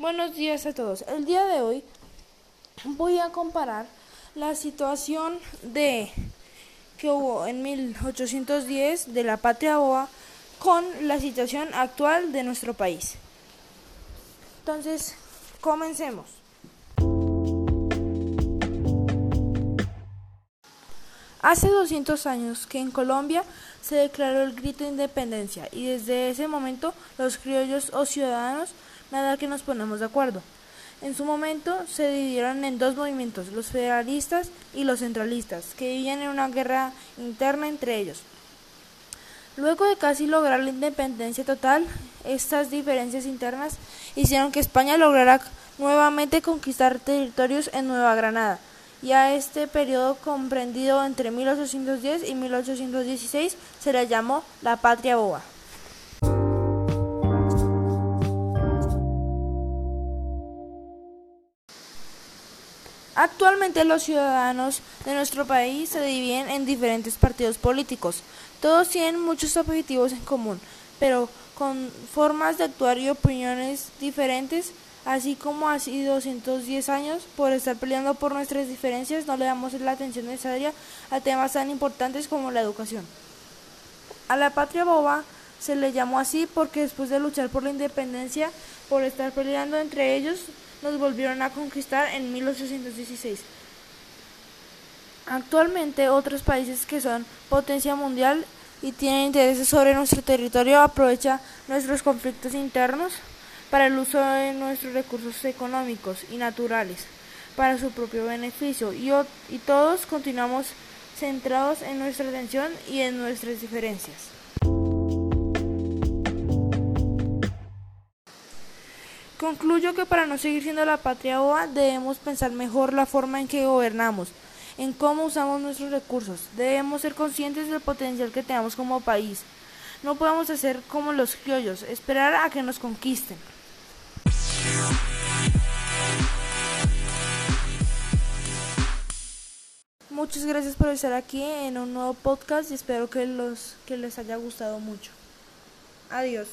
Buenos días a todos. El día de hoy voy a comparar la situación de que hubo en 1810 de la patria boa con la situación actual de nuestro país. Entonces, comencemos. Hace 200 años que en Colombia se declaró el grito de independencia y desde ese momento los criollos o ciudadanos nada que nos ponemos de acuerdo. En su momento se dividieron en dos movimientos, los federalistas y los centralistas, que vivían en una guerra interna entre ellos. Luego de casi lograr la independencia total, estas diferencias internas hicieron que España lograra nuevamente conquistar territorios en Nueva Granada, y a este periodo comprendido entre 1810 y 1816 se le llamó la Patria Boa. Actualmente los ciudadanos de nuestro país se dividen en diferentes partidos políticos. Todos tienen muchos objetivos en común, pero con formas de actuar y opiniones diferentes, así como hace 210 años, por estar peleando por nuestras diferencias, no le damos la atención necesaria a temas tan importantes como la educación. A la patria boba se le llamó así porque después de luchar por la independencia, por estar peleando entre ellos, nos volvieron a conquistar en 1816. Actualmente otros países que son potencia mundial y tienen intereses sobre nuestro territorio aprovechan nuestros conflictos internos para el uso de nuestros recursos económicos y naturales para su propio beneficio y, y todos continuamos centrados en nuestra atención y en nuestras diferencias. Concluyo que para no seguir siendo la patria boa debemos pensar mejor la forma en que gobernamos, en cómo usamos nuestros recursos. Debemos ser conscientes del potencial que tenemos como país. No podemos hacer como los criollos, esperar a que nos conquisten. Muchas gracias por estar aquí en un nuevo podcast y espero que, los, que les haya gustado mucho. Adiós.